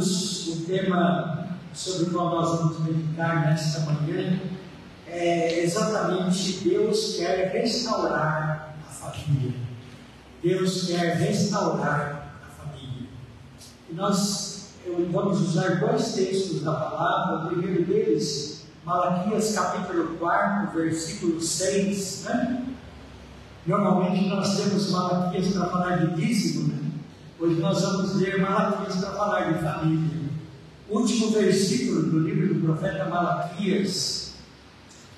O tema sobre o qual nós vamos meditar nesta manhã é exatamente Deus quer restaurar a família. Deus quer restaurar a família. E nós vamos usar dois textos da palavra. O primeiro deles, Malaquias capítulo 4, versículo 6, né? Normalmente nós temos Malaquias para falar de dízimo, né? Hoje nós vamos ler Malaquias para falar de família. O último versículo do livro do profeta Malaquias,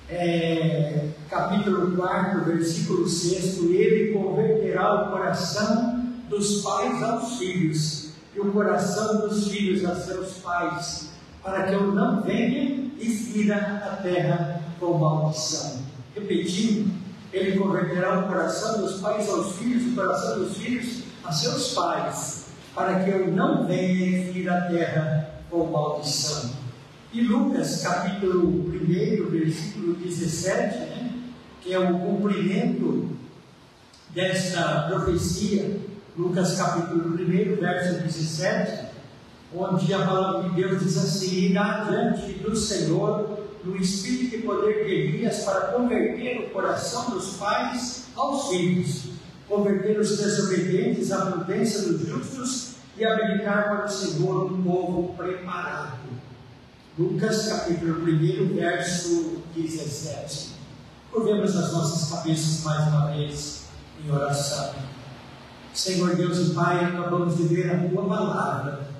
é, capítulo 4, versículo 6, ele converterá o coração dos pais aos filhos e o coração dos filhos a seus pais, para que eu não venha e fira a terra com maldição. Repetindo, ele converterá o coração dos pais aos filhos, o coração dos filhos a seus pais, para que eu não venha fira a terra com maldição. E Lucas, capítulo 1, versículo 17, né, que é o cumprimento desta profecia, Lucas capítulo 1, verso 17, onde a palavra de Deus diz assim: irá diante do Senhor no espírito e poder de Elias para converter o coração dos pais aos filhos, converter os desobedientes à prudência dos justos e habilitar para o Senhor um povo preparado. Lucas capítulo 1, verso 17. Curvemos as nossas cabeças mais uma vez em oração. Senhor Deus e Pai, acabamos de ver a tua palavra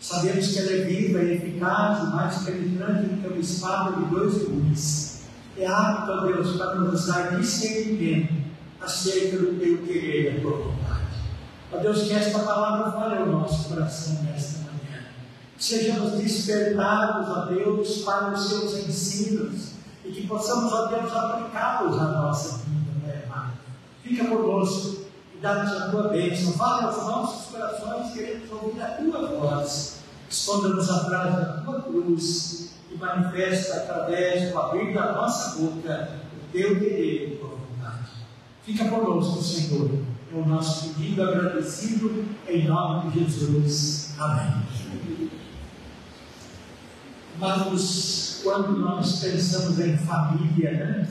Sabemos que ela é viva e eficaz, mais penetrante do que uma espada de dois gumes. É apto, ó Deus, para nos dar discernimento acerca do teu querer da tua vontade. Ó Deus, que esta palavra fale ao nosso coração nesta manhã. Sejamos despertados, ó Deus, para os seus ensinos e que possamos, ó Deus, aplicá-los à nossa vida, né, Pai? Fica conosco e dá-nos a tua bênção. Fale aos nossos corações, queremos ouvir a tua voz esconda-nos atrás da tua cruz e manifesta através do abrir da nossa boca o teu querer. Fica conosco, Senhor. É o nosso pedido agradecido em nome de Jesus. Amém. Mas quando nós pensamos em família, né,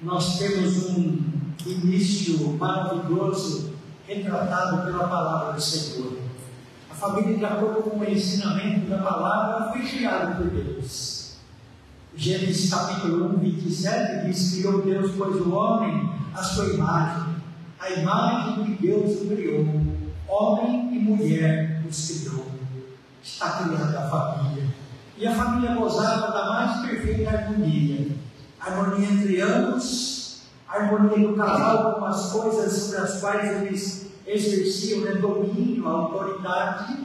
nós temos um início maravilhoso retratado pela palavra do Senhor família, de acordo com o ensinamento da palavra, foi criada por Deus. Gênesis capítulo 1, 27 diz: Criou Deus, pois o homem, a sua imagem, a imagem que Deus o criou, homem e mulher os criou. Está criada a família. E a família gozava da mais perfeita harmonia harmonia entre ambos, harmonia do casal com as coisas sobre as quais eles exerciam né, domínio, autoridade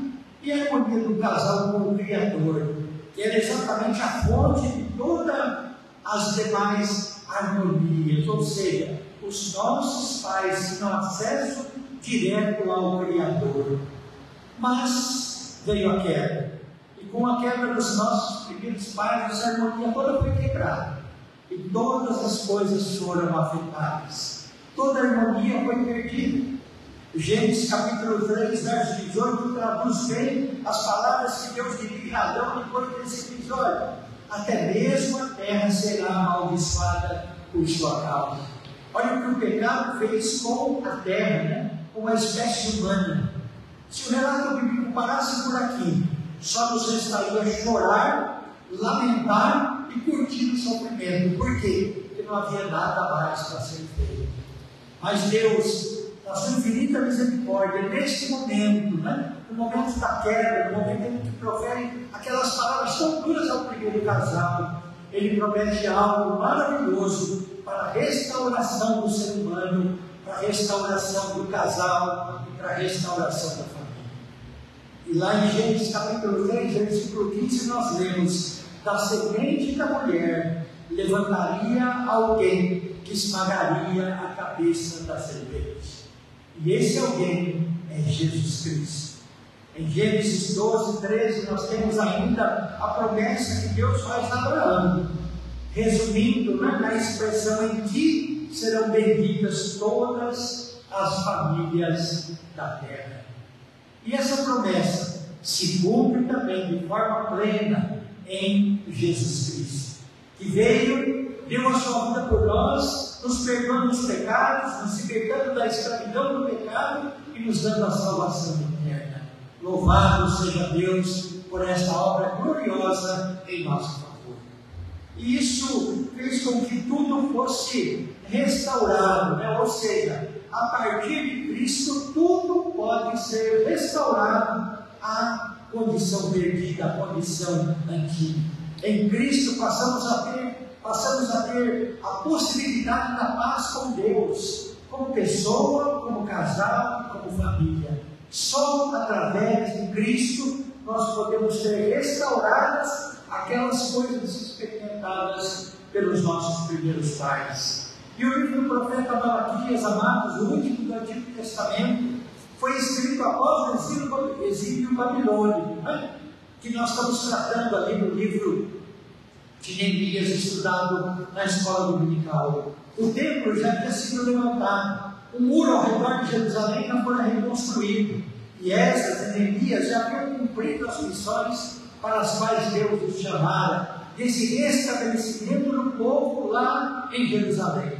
e harmonia do casal com o Criador, que era exatamente a fonte de todas as demais harmonias, ou seja, os nossos pais tinham acesso direto ao Criador. Mas veio a queda, e com a queda dos nossos primeiros pais, essa harmonia toda foi quebrada, e todas as coisas foram afetadas, toda a harmonia foi perdida. Gênesis capítulo 3, verso 18, traduz bem as palavras que Deus dirige a Adão depois desse episódio. Até mesmo a terra será amaldiçoada por sua causa. Olha o que o pecado fez com a terra, né? com a espécie humana. Se o relato bíblico parasse por aqui, só nos restaria chorar, lamentar e curtir o sofrimento. Por quê? Porque não havia nada mais para ser feito. Mas Deus a sua infinita misericórdia, neste momento, né? no momento da queda, no momento em que profere aquelas palavras tão duras ao primeiro casal, ele promete algo maravilhoso para a restauração do ser humano, para a restauração do casal e para a restauração da família. E lá em Gênesis capítulo 3, versículo 15, nós lemos: da semente da mulher levantaria alguém que esmagaria a cabeça da serpente. E esse alguém é Jesus Cristo. Em Gênesis 12, 13, nós temos ainda a promessa que Deus faz a Abraão, resumindo na expressão: em ti serão benditas todas as famílias da terra. E essa promessa se cumpre também de forma plena em Jesus Cristo, que veio, deu a sua vida por nós, nos perdoando os pecados, nos libertando da escravidão do pecado e nos dando a salvação eterna. Louvado seja Deus por esta obra gloriosa em nosso favor. E isso fez com que tudo fosse restaurado, né? ou seja, a partir de Cristo tudo pode ser restaurado à condição perdida, à condição antiga. Em Cristo passamos a ter, passamos a ter a possibilidade da paz com Deus, como pessoa, como casal, como família. Só através de Cristo nós podemos ser restauradas aquelas coisas pelos nossos primeiros pais. E o livro do profeta Malaquias, amados, o último do Antigo Testamento, foi escrito após o exílio, babilônico, né? que nós estamos tratando ali no livro de Neemias, estudado na escola dominical. O templo já tinha sido levantado, o muro ao redor de Jerusalém não foi reconstruído, e essas Neemias já haviam cumprido as missões para as quais Deus os chamara, desse restabelecimento do povo lá em Jerusalém.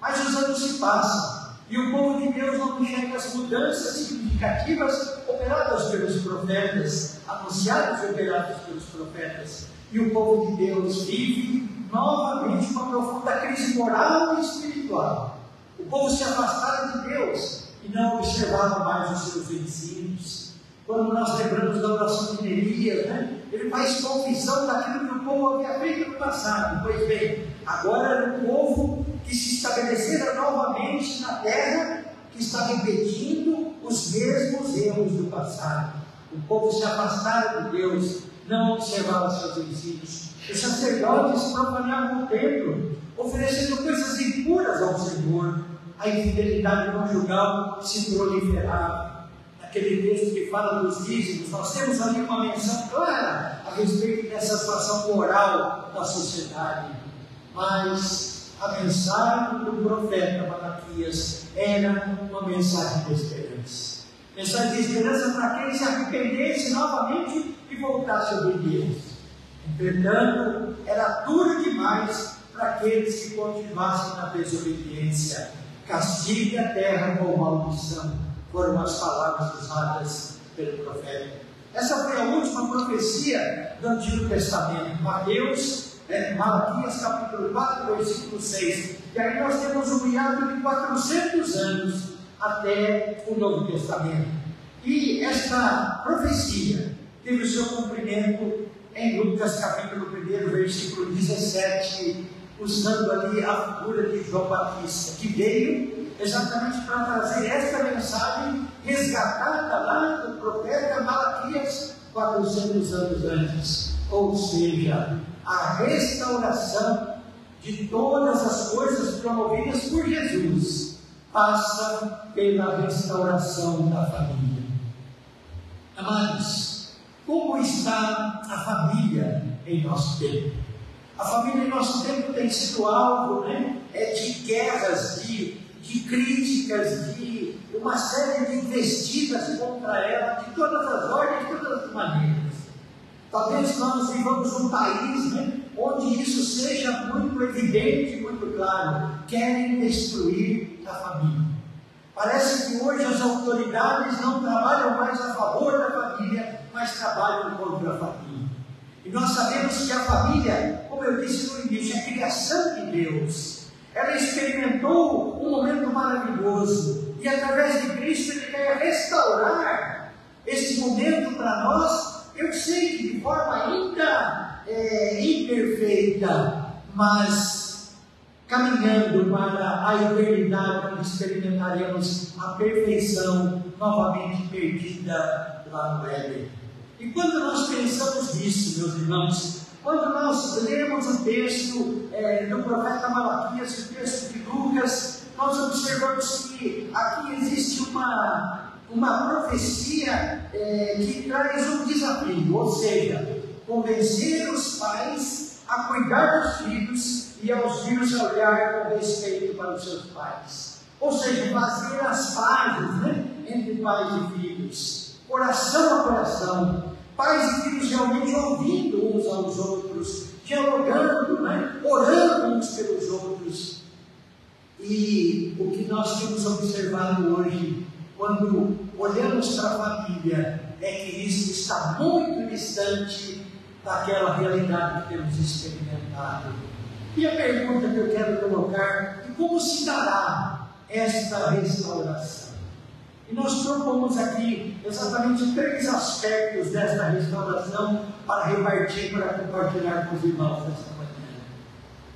Mas os anos se passam e o povo de Deus não enxerga as mudanças significativas operadas pelos profetas, anunciadas e operadas pelos profetas. E o povo de Deus vive novamente uma profunda crise moral e espiritual. O povo se afastara de Deus e não observava mais os seus ensinos. Quando nós lembramos da oração de Neemias, né? ele faz confissão daquilo que o povo havia feito no passado. Pois bem, agora era um povo que se estabelecera novamente na terra, que está repetindo os mesmos erros do passado. O povo se afastara de Deus, não observava seus ensinos. Os sacerdotes profanavam o templo, oferecendo coisas impuras ao Senhor. A infidelidade conjugal se proliferava. Naquele texto que fala dos dízimos, nós temos ali uma menção clara a respeito dessa situação moral da sociedade. Mas a mensagem do profeta Malaquias era uma mensagem de esperança. Mensagem de esperança para quem se arrependesse novamente e voltasse a Deus. Entretanto, era duro demais para aqueles que continuassem na desobediência. Castigue a terra com maldição, foram as palavras usadas pelo profeta. Essa foi a última profecia do Antigo Testamento. Mateus né? Malaquias capítulo 4, versículo 6. E aí nós temos um hiato de 400 anos até o Novo Testamento. E esta profecia teve o seu cumprimento em Lucas capítulo 1, versículo 17, usando ali a figura de João Batista, que veio exatamente para trazer esta mensagem resgatada lá do profeta Malaquias 400 anos antes. Ou seja, a restauração de todas as coisas promovidas por Jesus passa pela restauração da família. Amados, como está a família em nosso tempo? A família em nosso tempo tem sido alvo né, é de guerras, de, de críticas, de uma série de investidas contra ela, de todas as ordens, de todas as maneiras. Talvez nós vivamos num país né, onde isso seja muito evidente, muito claro. Querem destruir a família. Parece que hoje as autoridades não trabalham mais a favor da família, mas trabalham contra a família. E nós sabemos que a família, como eu disse no início, é a criação de Deus. Ela experimentou um momento maravilhoso. E através de Cristo Ele quer restaurar esse momento para nós eu sei que de forma ainda é, imperfeita, mas caminhando para a eternidade, experimentaremos a perfeição novamente perdida lá no Éden. E quando nós pensamos nisso, meus irmãos, quando nós lemos o texto é, do profeta Malaquias, o texto de Lucas, nós observamos que aqui existe uma uma profecia é, que traz um desafio, ou seja, convencer os pais a cuidar dos filhos e aos filhos a olhar com respeito para os seus pais. Ou seja, fazer as pazes né, entre pais e filhos, coração a coração, pais e filhos realmente ouvindo uns aos outros, dialogando, né, orando uns pelos outros. E o que nós temos observado hoje, quando olhamos para a família, é que isso está muito distante daquela realidade que temos experimentado. E a pergunta que eu quero colocar é como se dará esta restauração? E nós propomos aqui exatamente três aspectos desta restauração para repartir, para compartilhar com os irmãos nesta manhã.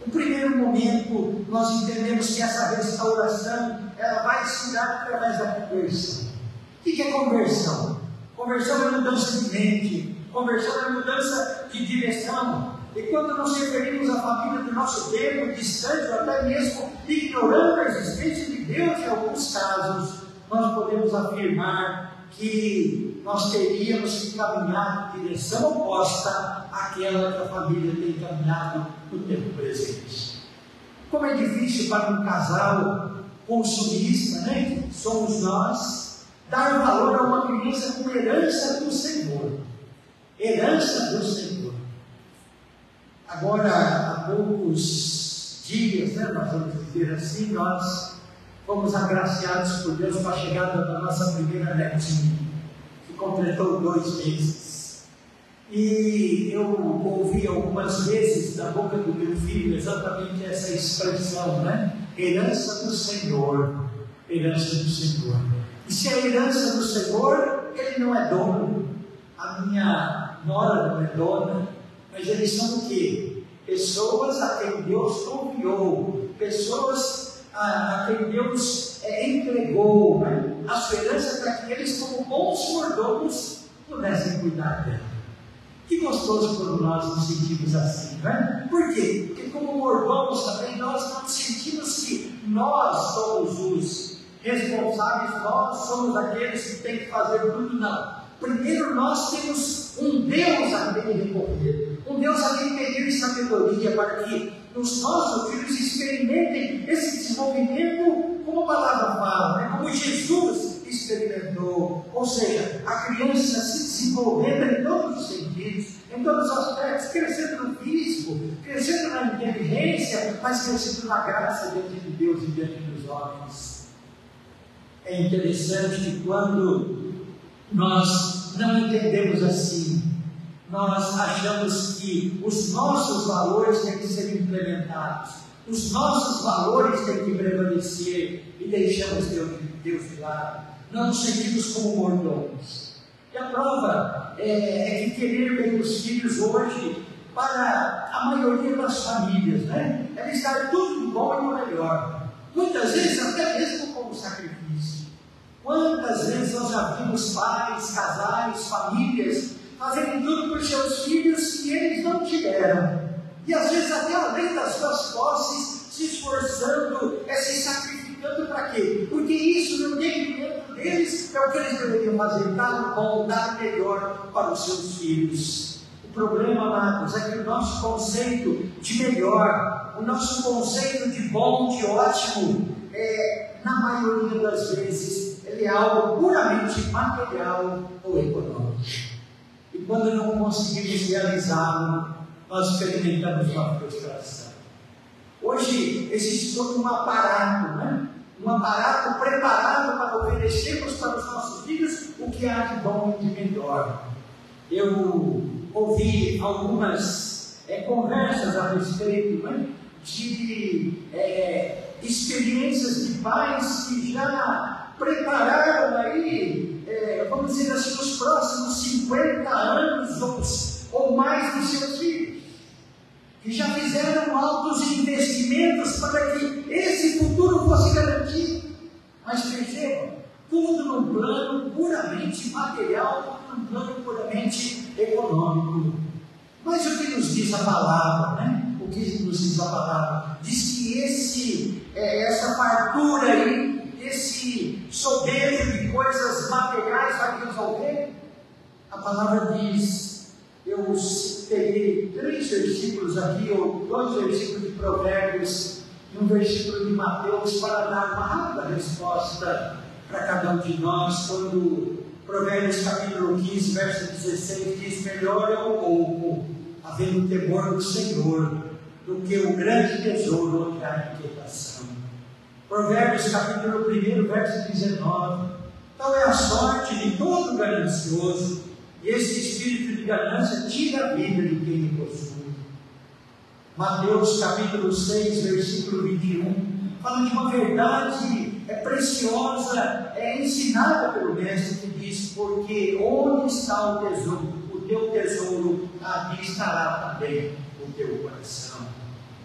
No primeiro momento, nós entendemos que essa restauração ela vai se dar através da conversão. O que é conversão? Conversão é mudança de mente, conversão é mudança de direção. E quando nos referimos à família do nosso tempo, distante, ou até mesmo ignorando a existência de Deus em alguns casos, nós podemos afirmar que nós teríamos que caminhar em direção oposta àquela que a família tem caminhado no tempo presente. Como é difícil para um casal consumista, né? Somos nós, dar valor a uma criança como herança do Senhor. Herança do Senhor. Agora, há poucos dias, né, nós vamos dizer assim, nós fomos agraciados por Deus com a chegada da nossa primeira netinha, que completou dois meses. E eu ouvi algumas vezes da boca do meu filho exatamente essa expressão, né? Herança do Senhor. Herança do Senhor. E se é herança do Senhor, ele não é dono. A minha nora não é dona. Mas eles são o quê? Pessoas a quem Deus confiou. Pessoas a, quem Deus é, entregou né, a esperança para que eles, como bons mordomos, pudessem cuidar dela. Que gostoso quando nós nos sentimos assim, né? Por quê? Porque como mordomos também nós não sentimos que nós somos os responsáveis, nós somos aqueles que têm que fazer tudo, não. Primeiro nós temos um Deus a quem recorrer, um Deus a quem pedir sabedoria para que os nossos filhos experimentem esse desenvolvimento como a palavra fala, né? como Jesus experimentou. Ou seja, a criança se desenvolvendo em todos os sentidos, em todos os aspectos, crescendo no físico, crescendo na inteligência, mas crescendo na graça diante de Deus e diante dos homens. É interessante que quando nós não entendemos assim, nós achamos que os nossos valores têm que ser implementados, os nossos valores têm que prevalecer e deixamos Deus, Deus de lado. Não nos sentimos como mordomos. E a prova é, é que querer bem os filhos hoje, para a maioria das famílias, né, é estar tudo bom e o melhor. Muitas vezes até mesmo como sacrifício. Quantas vezes nós já vimos pais, casais, famílias fazerem tudo por seus filhos que eles não tiveram. E às vezes até além das suas posses, se esforçando, é se sacrificando para quê? Porque isso no entendimento deles é o que eles deveriam fazer, dar bom, dar melhor para os seus filhos. O problema, amados, é que o nosso conceito de melhor, o nosso conceito de bom, de ótimo, é, na maioria das vezes, ele é algo puramente material ou econômico. E quando não conseguimos realizá-lo, nós experimentamos uma frustração. Hoje existe todo um aparato, né? um aparato preparado para oferecermos para os nossos filhos o que há de bom e de melhor. Eu ouvi algumas é, conversas a respeito né, de é, experiências de pais que já prepararam aí é, vamos dizer assim, nos próximos 50 anos ou, ou mais dos seus filhos. E já fizeram altos investimentos para que esse futuro fosse garantido. Mas percebam, tudo num plano puramente material, num plano puramente econômico. Mas o que nos diz a palavra, né? O que nos diz a palavra? Diz que esse, é, essa fartura aí esse soberbo de coisas materiais vai resolver? A palavra diz, eu peguei três versículos aqui, ou dois versículos de Provérbios, no no versículo de Mateus para dar uma rápida resposta para cada um de nós, quando Provérbios capítulo 15, verso 16 diz: Melhor é o pouco, havendo temor do Senhor, do que o grande tesouro onde há inquietação. Provérbios capítulo 1, verso 19. Tal é a sorte de todo ganancioso, e esse espírito de ganância tira a vida de quem o possui. Mateus capítulo 6, versículo 21, fala de uma verdade é preciosa, é ensinada pelo mestre que diz, porque onde está o tesouro, o teu tesouro, ali estará também o teu coração.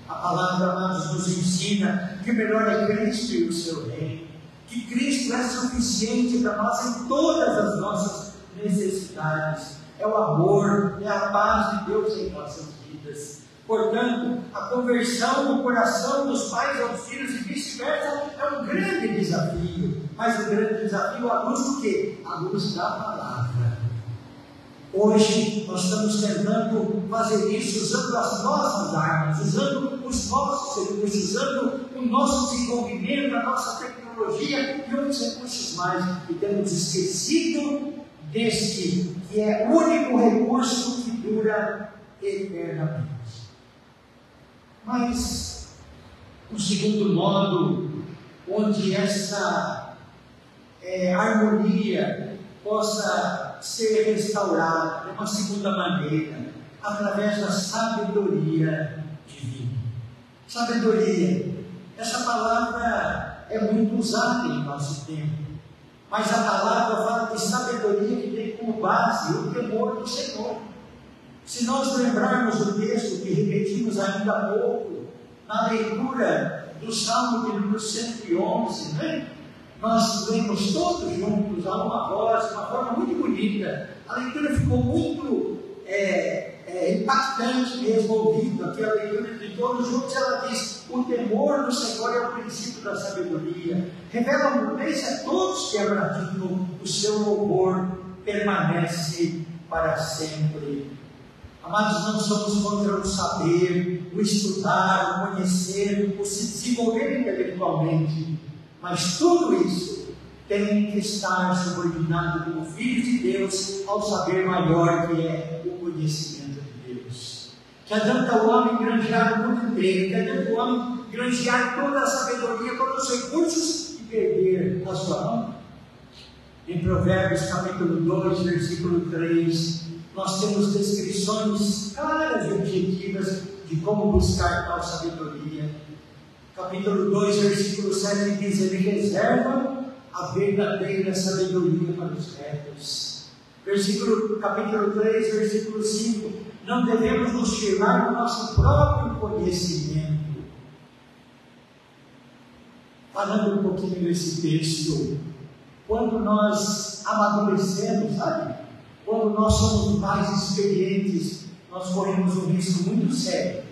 A palavra, amados, nos ensina que o melhor é Cristo e o seu reino, que Cristo é suficiente para nós em todas as nossas necessidades. É o amor, é a paz de Deus em nossas vidas. Portanto, a conversão no coração dos pais aos filhos e vice-versa é um grande desafio. Mas o grande desafio à luz do quê? À luz da palavra. Hoje nós estamos tentando fazer isso usando as nossas armas, usando os nossos recursos, usando o nosso desenvolvimento, a nossa tecnologia e outros recursos mais. E temos esquecido deste que é o único recurso que dura eternamente. Mas um segundo modo, onde essa é, harmonia possa ser restaurada de uma segunda maneira, através da sabedoria divina. Sabedoria. Essa palavra é muito usada em nosso tempo. Mas a palavra fala de sabedoria que tem como base o temor do Senhor. Se nós lembrarmos o texto que repetimos ainda há pouco, na leitura do Salmo de número 111, né? Nós lemos todos juntos, a uma voz, de uma forma muito bonita. A leitura ficou muito é, é, impactante mesmo ouvindo aquela leitura de todos juntos. Ela diz: O temor do Senhor é o princípio da sabedoria. Revela a prudência a todos que praticam, o seu louvor permanece para sempre. Amados, não somos contra o saber, o estudar, o conhecer, o se desenvolver intelectualmente, mas tudo isso tem que estar subordinado como filho de Deus ao saber maior que é o conhecimento de Deus. Que adianta o homem granjear o mundo inteiro, que adianta o homem granjear toda a sabedoria, todos os recursos e perder a sua mão? Em Provérbios capítulo 2, versículo 3, nós temos descrições claras e objetivas de como buscar tal sabedoria. Capítulo 2, versículo 7 diz: Ele reserva a verdadeira sabedoria para os retos. Versículo, capítulo 3, versículo 5: Não devemos nos firmar no nosso próprio conhecimento. Falando um pouquinho desse texto, quando nós amadurecemos, sabe? Quando nós somos mais experientes, nós corremos um risco muito sério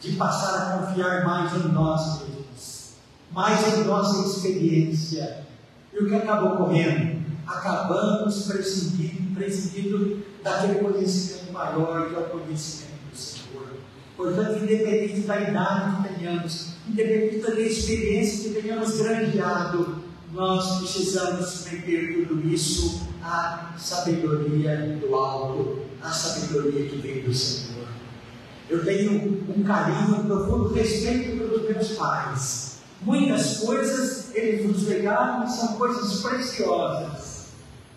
de passar a confiar mais em nós mesmos, mais em nossa experiência. E o que acabou ocorrendo? Acabamos prescindindo, prescindindo daquele conhecimento maior que é o conhecimento do Senhor. Portanto, independente da idade que tenhamos, independente da experiência que tenhamos grandeado, nós precisamos submeter tudo isso à sabedoria do alto, à sabedoria que vem do Senhor. Eu tenho um carinho, um profundo respeito pelos meus pais. Muitas coisas eles nos legaram são coisas preciosas,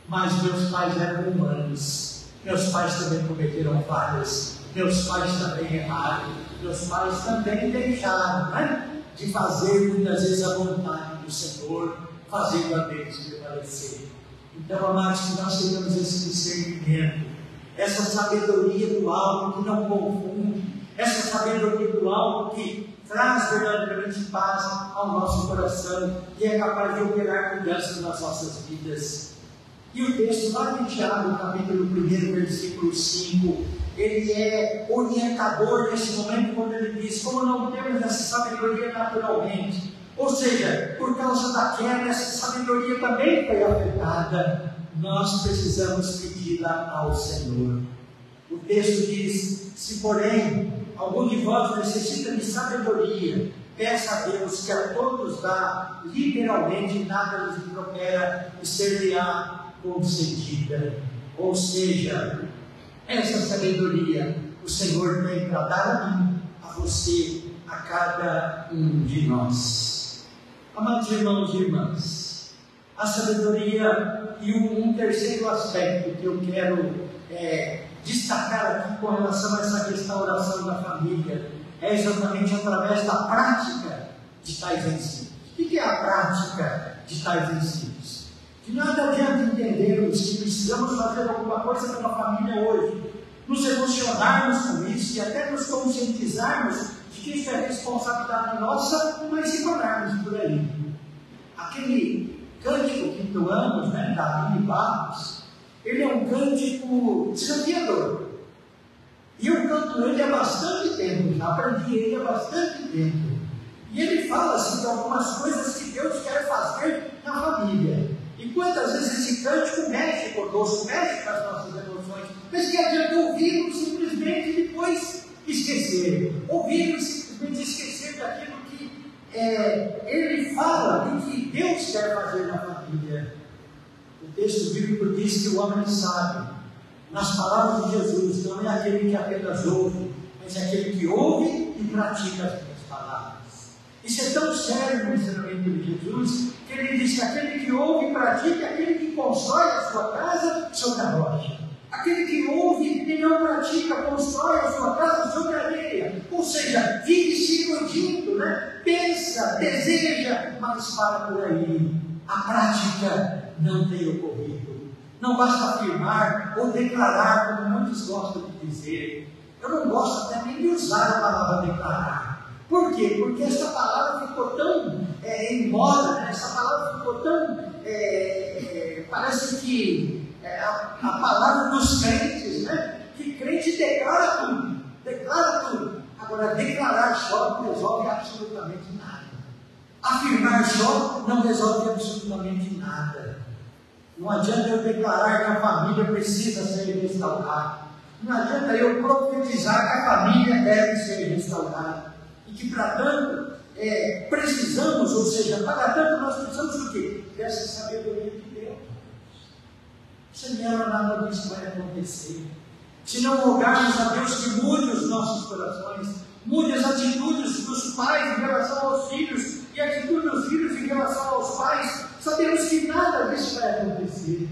mas meus pais eram humanos. Meus pais também cometeram falhas. Meus pais também erraram. Meus pais também deixaram né, de fazer muitas vezes a vontade do Senhor fazendo a deles prevalecer. Então, amados, que nós tenhamos esse discernimento, essa sabedoria do alto que não confunde, essa sabedoria do alto que traz verdadeiramente paz ao nosso coração e é capaz de operar mudanças nas nossas vidas. E o texto lá de Tiago, capítulo 1, versículo 5, ele é orientador nesse momento quando ele diz: Como não temos essa sabedoria naturalmente, ou seja, por causa da queda, essa sabedoria também foi afetada. Nós precisamos pedi-la ao Senhor. O texto diz: se porém algum de vós necessita de sabedoria, peça a Deus que a todos dá, literalmente nada lhes impropera e ser-lhe-á concedida. Ou seja, essa sabedoria o Senhor tem para dar a mim, a você, a cada um de nós. Amados irmãos e irmãs, a sabedoria e um, terceiro aspecto que eu quero é, destacar aqui com relação a essa restauração da família é exatamente através da prática de tais ensinos. O que é a prática de tais ensinos? De nada adianta entendermos que precisamos fazer alguma coisa pela família hoje, nos emocionarmos com isso e até nos conscientizarmos de que isso é responsabilidade nossa, mas se tornarmos por aí. Aquele cântico que entoamos, né, da Aline Barros, ele é um cântico desafiador. E eu canto ele há bastante tempo, já aprendi ele há bastante tempo. E ele fala assim, de algumas coisas que Deus quer fazer na família. E quantas vezes esse cântico mexe conosco, mexe com as nossas emoções, mas que adianta ouvir simplesmente depois esquecer. Ouvir simplesmente esquecer daquilo é, ele fala e que Deus quer fazer na família. O texto bíblico diz que o homem sabe nas palavras de Jesus, não é aquele que apenas ouve, mas é aquele que ouve e pratica as minhas palavras. Isso é tão sério no ensinamento de Jesus, que ele diz que aquele que ouve e pratica é aquele que constrói a sua casa sobre a rocha. Aquele que ouve e não pratica, constrói a sua casa sobre a areia. Ou seja, vive se iludindo, né? pensa, deseja, mas para por aí. A prática não tem ocorrido. Não basta afirmar ou declarar, como muitos gostam de dizer. Eu não gosto até nem de usar a palavra declarar. Por quê? Porque essa palavra ficou tão é, em moda, né? essa palavra ficou tão. É, é, parece que é a, a, palavra dos crentes, né? Que crente declara tudo, declara tudo. Agora, declarar só não resolve absolutamente nada. Afirmar só não resolve absolutamente nada. Não adianta eu declarar que a família precisa ser restaurada. Não adianta eu profetizar que a família deve ser restaurada. E que, para tanto, é, precisamos, ou seja, para tanto, nós precisamos do quê? Dessa sabedoria de Ela, nada disso vai acontecer. Se não rogarmos a Deus que mude os nossos corações, mude as atitudes dos pais em relação aos filhos e a atitude dos filhos em relação aos pais, sabemos que nada disso vai acontecer.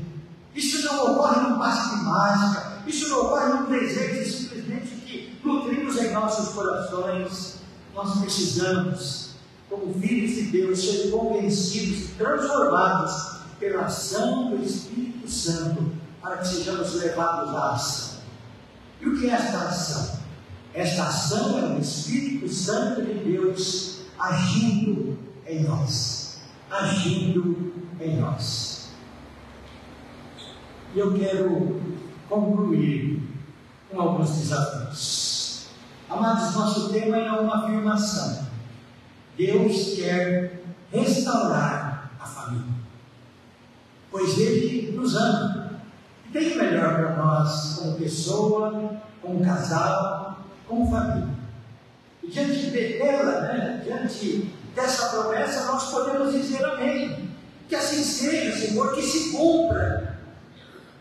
Isso não ocorre num passe de mágica, isso não ocorre num desejo simplesmente que nutrimos em nossos corações. Nós precisamos, como filhos de Deus, ser convencidos transformados pela ação do Espírito Santo para que sejamos levados à ação. E o que é esta ação? Esta ação é o Espírito Santo de Deus agindo em nós. Agindo em nós. E eu quero concluir com alguns desafios. Amados, nosso tema é uma afirmação. Deus quer restaurar a família, pois Ele nos ama. E tem o melhor para nós como pessoa, como casal, como família. E diante dela, né, diante dessa promessa, nós podemos dizer amém. Que assim seja, Senhor, que se cumpra.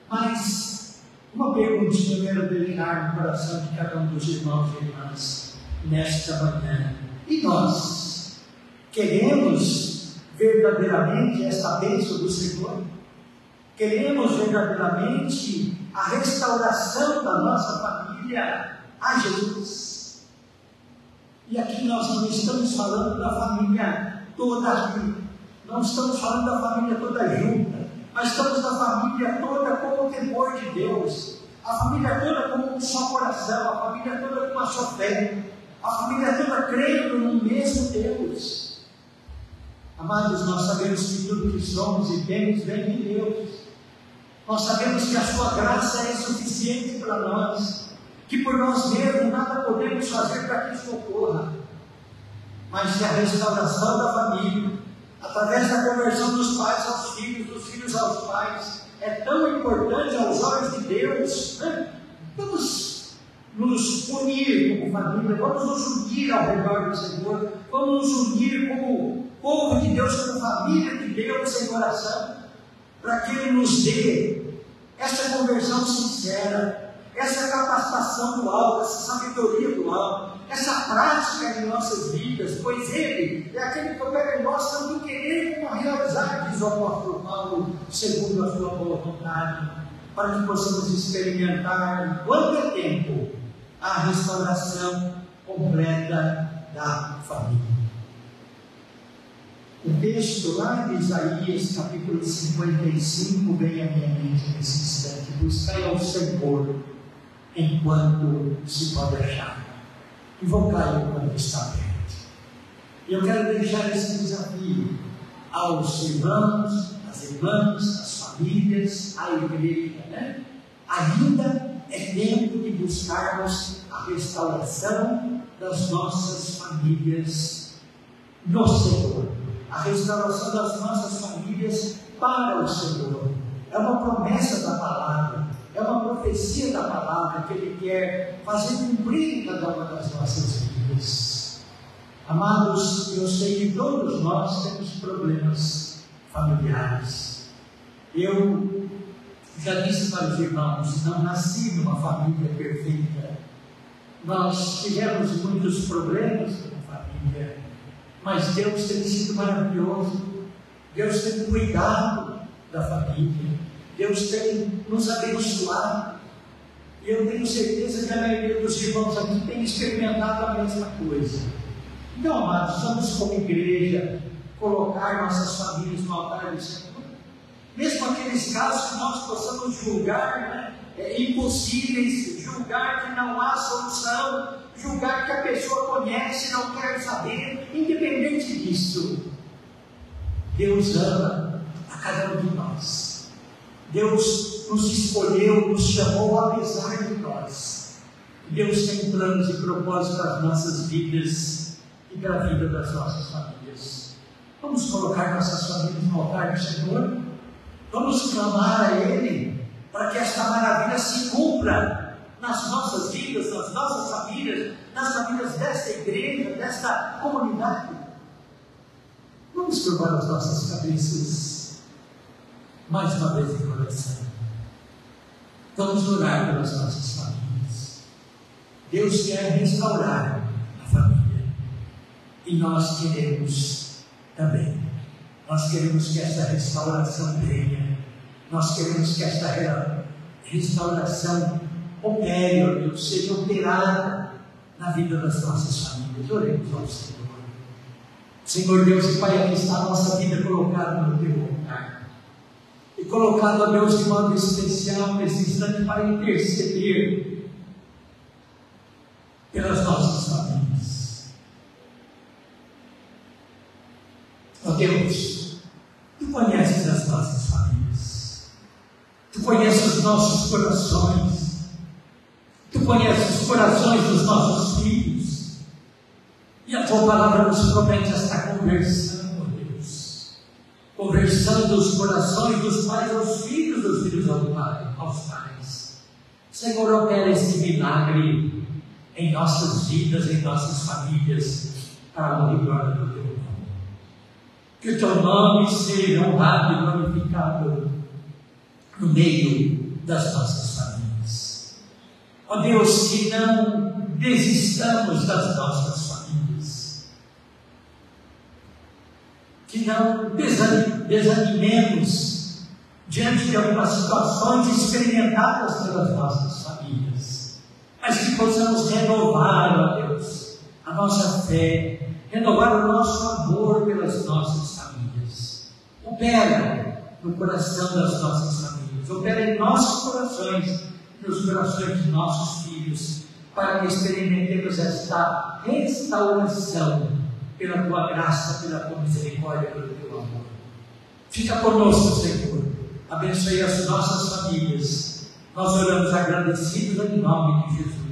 Mas uma perguntinha eu quero deixar no coração de cada um dos irmãos e irmãs nesta manhã. E nós queremos verdadeiramente esta bênção do Senhor? Queremos verdadeiramente a restauração da nossa família a Jesus? E aqui nós não estamos falando da família toda aqui, não estamos falando da família toda junta, mas estamos da família toda com o temor de Deus, a família toda com um só coração, a família toda com uma só fé, a família toda crendo no mesmo Deus. Amados, nós sabemos que tudo que somos e temos vem de Deus. Nós sabemos que a sua graça é suficiente para nós, que por nós mesmos nada podemos fazer para que isso ocorra. Mas que a restauração da família, através da conversão dos pais aos filhos, dos filhos aos pais, é tão importante aos olhos de Deus. Né? Vamos nos unir como família, vamos nos unir ao redor do Senhor, vamos nos unir como povo de Deus, como família de Deus em oração, para que Ele nos dê essa conversão sincera, essa capacitação do alto, essa sabedoria do alto, essa prática em nossas vidas, pois Ele é aquele que opera em nós tanto querer como realizar, diz o apóstolo Paulo, segundo a sua boa vontade, para que possamos experimentar, quanto é tempo, a restauração completa da família. O texto lá de Isaías, capítulo 55, vem à minha mente nesse instante. Buscai ao Senhor enquanto se pode achar. Invocai-o quando está perto. E eu quero deixar esse desafio aos irmãos, às irmãs, às famílias, à igreja, né? Ainda é tempo de buscarmos a restauração das nossas famílias no Senhor. A restauração das nossas famílias para o Senhor. É uma promessa da palavra, é uma profecia da palavra que Ele quer fazer cumprir em cada uma das nossas vidas. Amados, eu sei que todos nós temos problemas familiares. Eu já disse para os irmãos, não nasci numa família perfeita. Nós tivemos muitos problemas como família, mas Deus tem sido maravilhoso. Deus tem cuidado da família. Deus tem nos abençoado. E eu tenho certeza que a maioria dos irmãos aqui tem experimentado a mesma coisa. Então, amados, vamos como igreja colocar nossas famílias no altar do Senhor mesmo aqueles casos que nós possamos julgar né, é, impossíveis, julgar que não há solução, julgar que a pessoa conhece e não quer saber, independente disso, Deus ama a cada um de nós. Deus nos escolheu, nos chamou apesar de nós. Deus tem planos e propósitos para as nossas vidas e para a vida das nossas famílias. Vamos colocar nossas famílias no altar do Senhor? Vamos clamar a Ele para que esta maravilha se cumpra nas nossas vidas, nas nossas famílias, nas famílias desta igreja, desta comunidade. Vamos curvar as nossas cabeças mais uma vez em coração. Vamos orar pelas nossas famílias. Deus quer restaurar a família e nós queremos também. Nós queremos que esta restauração venha. Nós queremos que esta restauração opere, ó Deus, seja operada na vida das nossas famílias. Oremos ao Senhor. Senhor Deus e Pai, aqui está a nossa vida colocada no teu altar. E colocado, a Deus, de modo especial nesse instante para interceder pelas nossas famílias. Ó Deus, Tu conheces as nossas famílias. Tu conheces os nossos corações. Tu conheces os corações dos nossos filhos. E a tua palavra nos promete esta conversão, ó Deus. Conversão dos corações dos pais aos filhos, dos filhos aos pais. Senhor, opera esse milagre em nossas vidas, em nossas famílias, para a glória do teu que o teu nome seja honrado e glorificado no meio das nossas famílias. Ó Deus, que não desistamos das nossas famílias, que não desanimemos diante de algumas situações experimentadas pelas nossas famílias, mas que possamos renovar, ó Deus, a nossa fé, renovar o nosso amor pelas nossas famílias. Opera no coração das nossas famílias, opera em nossos corações, nos corações de nossos filhos, para que experimentemos esta restauração pela tua graça, pela tua misericórdia, pelo teu amor. Fica conosco, Senhor. Abençoe as nossas famílias. Nós oramos agradecidos em nome de Jesus.